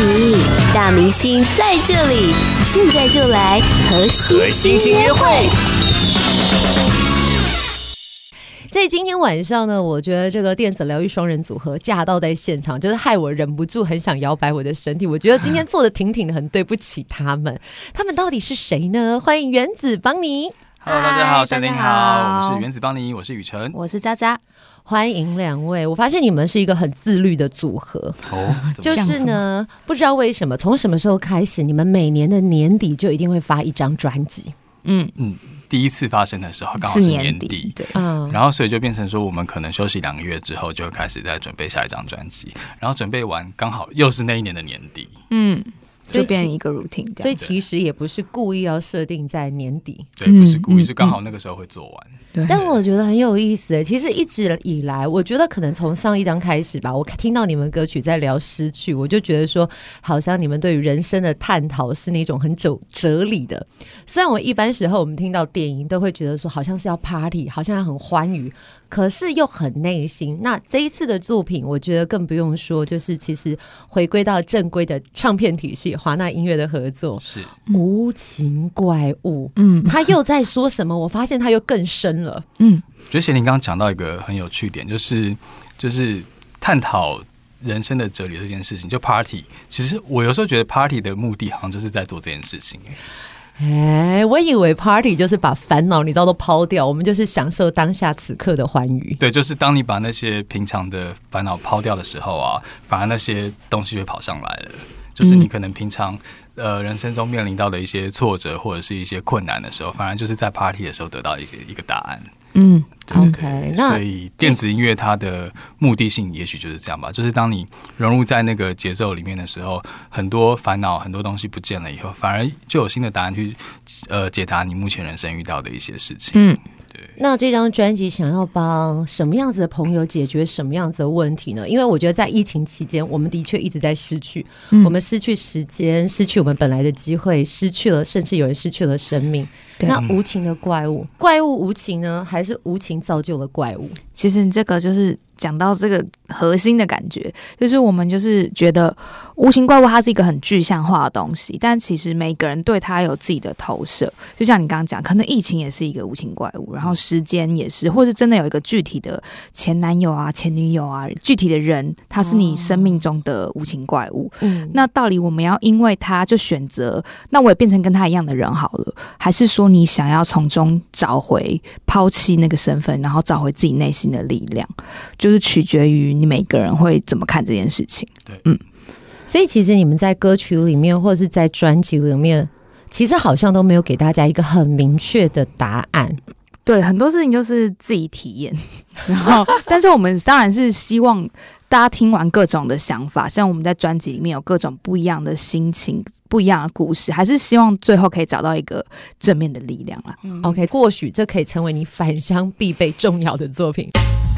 紧，大明星在这里，现在就来和星星约会。在今天晚上呢，我觉得这个电子疗愈双人组合驾到在现场，就是害我忍不住很想摇摆我的身体。我觉得今天坐的挺挺的，很对不起他们。他们到底是谁呢？欢迎原子邦妮。Hello，大家好，小林好，我是原子邦尼，我是雨辰，我是佳佳。欢迎两位，我发现你们是一个很自律的组合哦。就是呢，不知道为什么，从什么时候开始，你们每年的年底就一定会发一张专辑。嗯嗯，第一次发生的时候刚好是年底，年底对，嗯，然后所以就变成说，我们可能休息两个月之后，就开始在准备下一张专辑，然后准备完刚好又是那一年的年底，嗯。就变成一个 routine，所以其实也不是故意要设定在年底，对，不是故意，是刚好那个时候会做完。对，但我觉得很有意思诶，其实一直以来，我觉得可能从上一张开始吧，我听到你们歌曲在聊失去，我就觉得说，好像你们对于人生的探讨是那种很哲哲理的。虽然我一般时候我们听到电影都会觉得说，好像是要 party，好像要很欢愉，可是又很内心。那这一次的作品，我觉得更不用说，就是其实回归到正规的唱片体系，华纳音乐的合作是无情怪物。嗯，他又在说什么？我发现他又更深了。嗯，我觉得贤玲刚刚讲到一个很有趣点，就是就是探讨人生的哲理这件事情。就 party，其实我有时候觉得 party 的目的好像就是在做这件事情。哎，我以为 party 就是把烦恼你知道都抛掉，我们就是享受当下此刻的欢愉。对，就是当你把那些平常的烦恼抛掉的时候啊，反而那些东西就会跑上来了。就是你可能平常呃人生中面临到的一些挫折或者是一些困难的时候，反而就是在 party 的时候得到一些一个答案。嗯，OK，那所以电子音乐它的目的性也许就是这样吧，就是当你融入在那个节奏里面的时候，很多烦恼很多东西不见了以后，反而就有新的答案去呃解答你目前人生遇到的一些事情。嗯。那这张专辑想要帮什么样子的朋友解决什么样子的问题呢？因为我觉得在疫情期间，我们的确一直在失去，嗯、我们失去时间，失去我们本来的机会，失去了，甚至有人失去了生命。那无情的怪物，怪物无情呢，还是无情造就了怪物？其实这个就是讲到这个核心的感觉，就是我们就是觉得无情怪物它是一个很具象化的东西，但其实每个人对它有自己的投射。就像你刚刚讲，可能疫情也是一个无情怪物，然后时间也是，或是真的有一个具体的前男友啊、前女友啊，具体的人，他是你生命中的无情怪物。嗯，那到底我们要因为他就选择，那我也变成跟他一样的人好了，还是说？你想要从中找回、抛弃那个身份，然后找回自己内心的力量，就是取决于你每个人会怎么看这件事情。对，嗯，所以其实你们在歌曲里面，或者是在专辑里面，其实好像都没有给大家一个很明确的答案。对，很多事情就是自己体验。然后，但是我们当然是希望。大家听完各种的想法，像我们在专辑里面有各种不一样的心情、不一样的故事，还是希望最后可以找到一个正面的力量啦。嗯、OK，或许这可以成为你返乡必备重要的作品。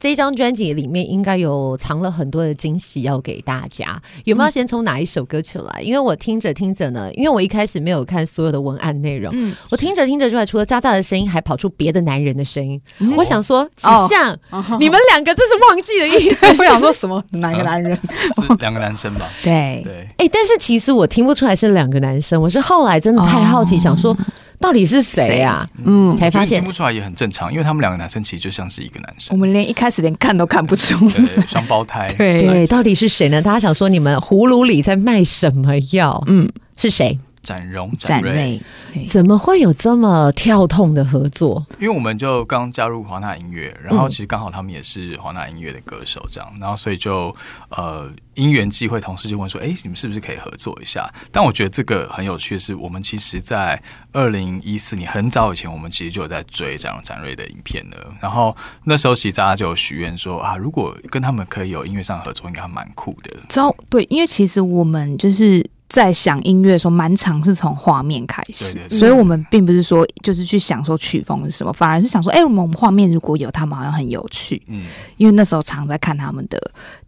这张专辑里面应该有藏了很多的惊喜要给大家，有没有先从哪一首歌曲来？因为我听着听着呢，因为我一开始没有看所有的文案内容，嗯，我听着听着出来，除了渣渣的声音，还跑出别的男人的声音。嗯、我想说，像、哦、你们两个这是忘记的意思。我想说什么？哪个男人？两个男生吧。对 对。哎、欸，但是其实我听不出来是两个男生，我是后来真的太好奇，想说。到底是谁啊？嗯，才发现听不出来也很正常，因为他们两个男生其实就像是一个男生。我们连一开始连看都看不出，双胞胎。对对，到底是谁呢？大家想说你们葫芦里在卖什么药？嗯，是谁？展荣、展瑞，怎么会有这么跳痛的合作？因为我们就刚加入华纳音乐，然后其实刚好他们也是华纳音乐的歌手，这样，然后所以就呃因缘际会，同事就问说：“哎，你们是不是可以合作一下？”但我觉得这个很有趣的是，我们其实，在二零一四年很早以前，我们其实就有在追这样、展瑞的影片了。然后那时候其实大家就有许愿说：“啊，如果跟他们可以有音乐上合作，应该还蛮酷的。”知道对，因为其实我们就是。在想音乐的时候，蛮常是从画面开始，对对对，所以我们并不是说就是去想说曲风是什么，反而是想说，哎、欸，我们画面如果有他们，好像很有趣。嗯，因为那时候常在看他们的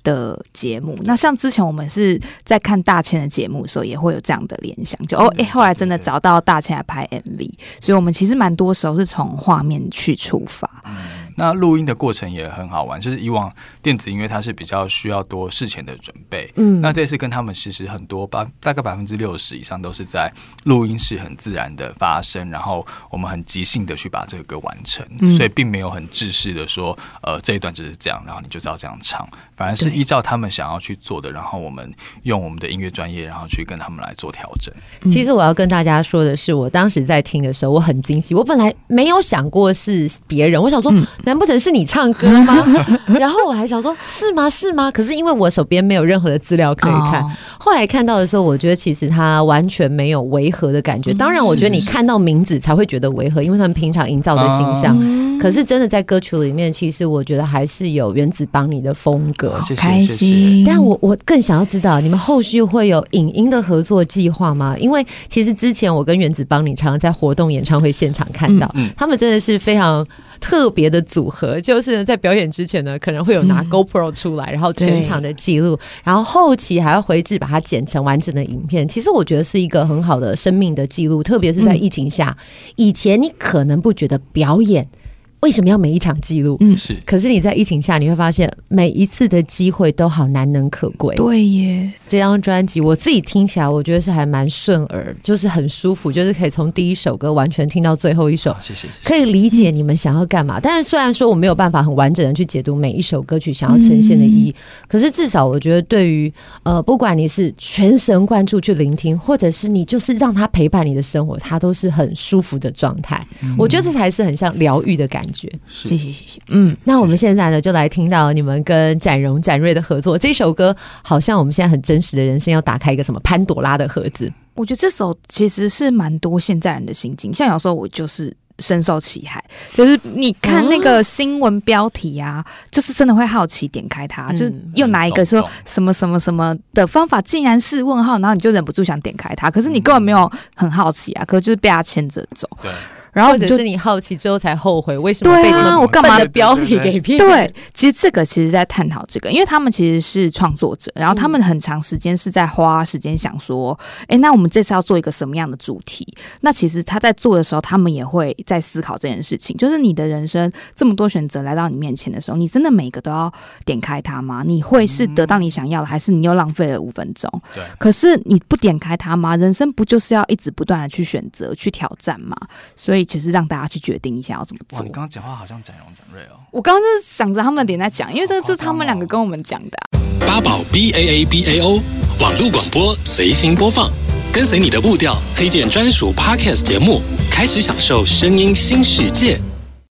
的节目。那像之前我们是在看大千的节目的时候，也会有这样的联想，就哦，哎、欸，后来真的找到大千来拍 MV，所以我们其实蛮多时候是从画面去出发。嗯那录音的过程也很好玩，就是以往电子音乐它是比较需要多事前的准备，嗯，那这次跟他们其实很多百大概百分之六十以上都是在录音室很自然的发生，然后我们很即兴的去把这个歌完成，嗯，所以并没有很制式的说，呃，这一段就是这样，然后你就知道这样唱，反而是依照他们想要去做的，然后我们用我们的音乐专业，然后去跟他们来做调整。其实我要跟大家说的是，我当时在听的时候，我很惊喜，我本来没有想过是别人，我想说。嗯难不成是你唱歌吗？然后我还想说，是吗？是吗？可是因为我手边没有任何的资料可以看，后来看到的时候，我觉得其实他完全没有违和的感觉。当然，我觉得你看到名字才会觉得违和，因为他们平常营造的形象。可是真的在歌曲里面，其实我觉得还是有原子邦妮的风格。谢谢，谢谢。但我我更想要知道，你们后续会有影音的合作计划吗？因为其实之前我跟原子邦妮常常在活动、演唱会现场看到，他们真的是非常。特别的组合，就是在表演之前呢，可能会有拿 GoPro 出来，嗯、然后全场的记录，然后后期还要回制，把它剪成完整的影片。其实我觉得是一个很好的生命的记录，特别是在疫情下，嗯、以前你可能不觉得表演。为什么要每一场记录？嗯，是。可是你在疫情下，你会发现每一次的机会都好难能可贵。对耶，这张专辑我自己听起来，我觉得是还蛮顺耳，就是很舒服，就是可以从第一首歌完全听到最后一首。谢谢。可以理解你们想要干嘛，嗯、但是虽然说我没有办法很完整的去解读每一首歌曲想要呈现的意义，嗯、可是至少我觉得对于呃，不管你是全神贯注去聆听，或者是你就是让他陪伴你的生活，它都是很舒服的状态。嗯、我觉得这才是很像疗愈的感觉。谢谢谢谢，嗯，那我们现在呢，就来听到你们跟展荣展瑞的合作这首歌，好像我们现在很真实的人生要打开一个什么潘朵拉的盒子。我觉得这首其实是蛮多现在人的心境，像有时候我就是深受其害，就是你看那个新闻标题啊，嗯、就是真的会好奇点开它，嗯、就是又拿一个说什么什么什么的方法，竟然是问号，然后你就忍不住想点开它，可是你根本没有很好奇啊，可是就是被他牵着走。对。然后或者是你好奇之后才后悔，为什么被我干嘛的标题给骗？对，其实这个其实在探讨这个，因为他们其实是创作者，然后他们很长时间是在花时间想说，哎，那我们这次要做一个什么样的主题？那其实他在做的时候，他们也会在思考这件事情，就是你的人生这么多选择来到你面前的时候，你真的每个都要点开它吗？你会是得到你想要的，还是你又浪费了五分钟？对。可是你不点开它吗？人生不就是要一直不断的去选择、去挑战吗？所以。其实让大家去决定一下要怎么做。哇，你刚刚讲话好像展荣展瑞哦。我刚刚就是想着他们的点在讲，因为这个是他们两个跟我们讲的、啊。八宝 B A A B A O 网络广播随心播放，跟随你的步调，推荐专属 Podcast 节目，开始享受声音新世界。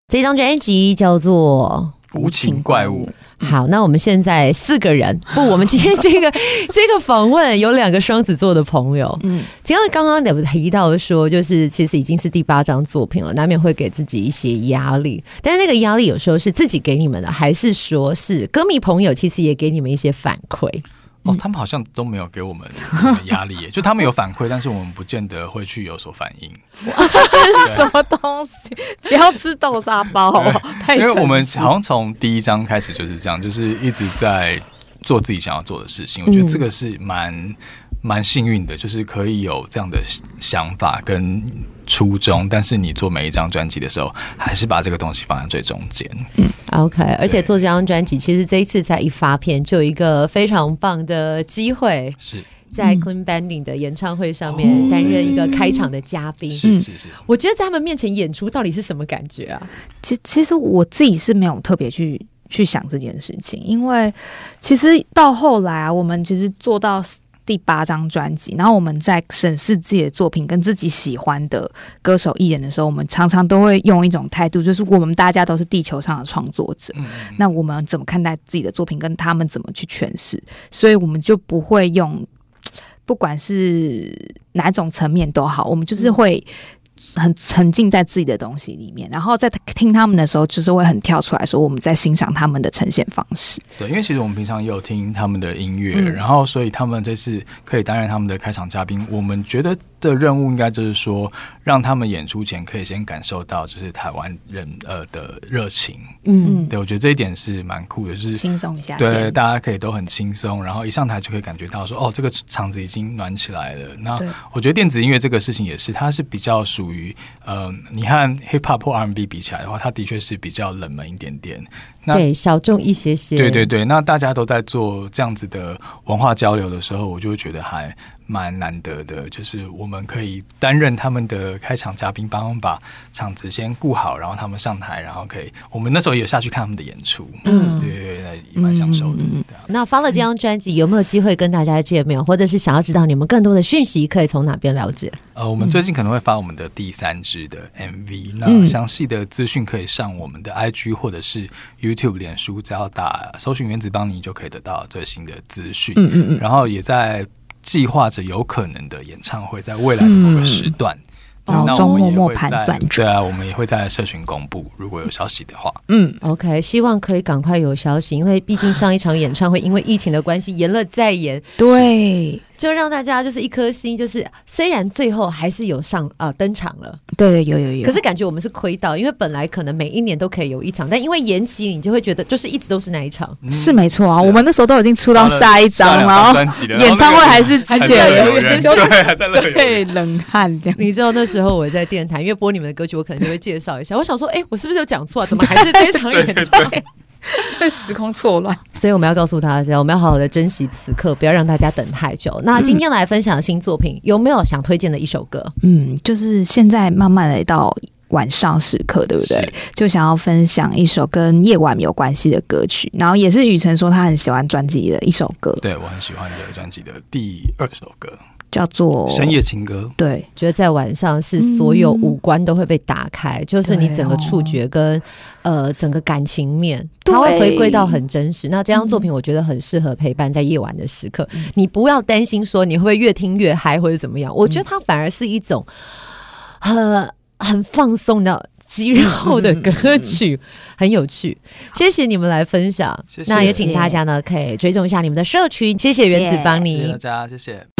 这张专辑叫做《无情怪物》。好，那我们现在四个人不，我们今天这个 这个访问有两个双子座的朋友。嗯，其实刚刚有提到说，就是其实已经是第八张作品了，难免会给自己一些压力。但是那个压力有时候是自己给你们的，还是说是歌迷朋友其实也给你们一些反馈？哦，他们好像都没有给我们什么压力耶，就他们有反馈，但是我们不见得会去有所反应。这是什么东西？不要吃豆沙包？太因为我们好像从第一章开始就是这样，就是一直在做自己想要做的事情。我觉得这个是蛮蛮幸运的，就是可以有这样的想法跟初衷，但是你做每一张专辑的时候，还是把这个东西放在最中间。嗯，OK。而且做这张专辑，其实这一次在一发片就有一个非常棒的机会，是在 Queen Banding 的演唱会上面担任一个开场的嘉宾。是是是，我觉得在他们面前演出到底是什么感觉啊？其其实我自己是没有特别去去想这件事情，因为其实到后来啊，我们其实做到。第八张专辑，然后我们在审视自己的作品跟自己喜欢的歌手艺人的时候，我们常常都会用一种态度，就是我们大家都是地球上的创作者，那我们怎么看待自己的作品，跟他们怎么去诠释，所以我们就不会用，不管是哪种层面都好，我们就是会。很沉浸在自己的东西里面，然后在听他们的时候，就是会很跳出来说我们在欣赏他们的呈现方式。对，因为其实我们平常也有听他们的音乐，嗯、然后所以他们这次可以担任他们的开场嘉宾，我们觉得的任务应该就是说，让他们演出前可以先感受到就是台湾人呃的热情。嗯，对，我觉得这一点是蛮酷的，就是轻松一下，对，大家可以都很轻松，然后一上台就可以感觉到说，哦，这个场子已经暖起来了。那我觉得电子音乐这个事情也是，它是比较属于呃，你和 hip hop 或 R&B 比起来的话，它的确是比较冷门一点点。那对，小众一些些。对对对，那大家都在做这样子的文化交流的时候，我就会觉得还。蛮难得的，就是我们可以担任他们的开场嘉宾，帮他们把场子先顾好，然后他们上台，然后可以，我们那时候也有下去看他们的演出，嗯，对，对，对，也蛮享受的。嗯啊、那发了这张专辑，有没有机会跟大家见面，或者是想要知道你们更多的讯息，可以从哪边了解？呃，我们最近可能会发我们的第三支的 MV，、嗯、那详细的资讯可以上我们的 IG 或者是 YouTube、脸书，只要打搜寻原子邦尼就可以得到最新的资讯。嗯嗯嗯，然后也在。计划着有可能的演唱会，在未来的某个时段。嗯。然后周末末盘算着，对啊，我们也会在社群公布，如果有消息的话。嗯，OK，希望可以赶快有消息，因为毕竟上一场演唱会因为疫情的关系延了再延，对，就让大家就是一颗心，就是虽然最后还是有上啊、呃、登场了，对对有有有，可是感觉我们是亏到，因为本来可能每一年都可以有一场，但因为延期，你就会觉得就是一直都是那一场，嗯、是没错啊，啊，我们那时候都已经出到下一张了，然后 演唱会还是之前有点对冷汗这样，你知道那时候。我在电台，因为播你们的歌曲，我可能就会介绍一下。我想说，哎、欸，我是不是有讲错啊？怎么还是这场演唱会？会时空错乱，所以我们要告诉大家，我们要好好的珍惜此刻，不要让大家等太久。那今天来分享的新作品，有没有想推荐的一首歌？嗯，就是现在慢慢来到晚上时刻，对不对？就想要分享一首跟夜晚有关系的歌曲，然后也是雨辰说他很喜欢专辑的一首歌。对，我很喜欢的专辑的第二首歌。叫做深夜情歌，对，觉得在晚上是所有五官都会被打开，嗯、就是你整个触觉跟、哦、呃整个感情面，它会回归到很真实。那这张作品我觉得很适合陪伴在夜晚的时刻，嗯、你不要担心说你会不会越听越嗨或者怎么样，我觉得它反而是一种很很放松的肌肉的歌曲，嗯、很有趣。谢谢你们来分享，谢谢，那也请大家呢可以追踪一下你们的社群。谢谢原子帮你，谢谢大家，谢谢。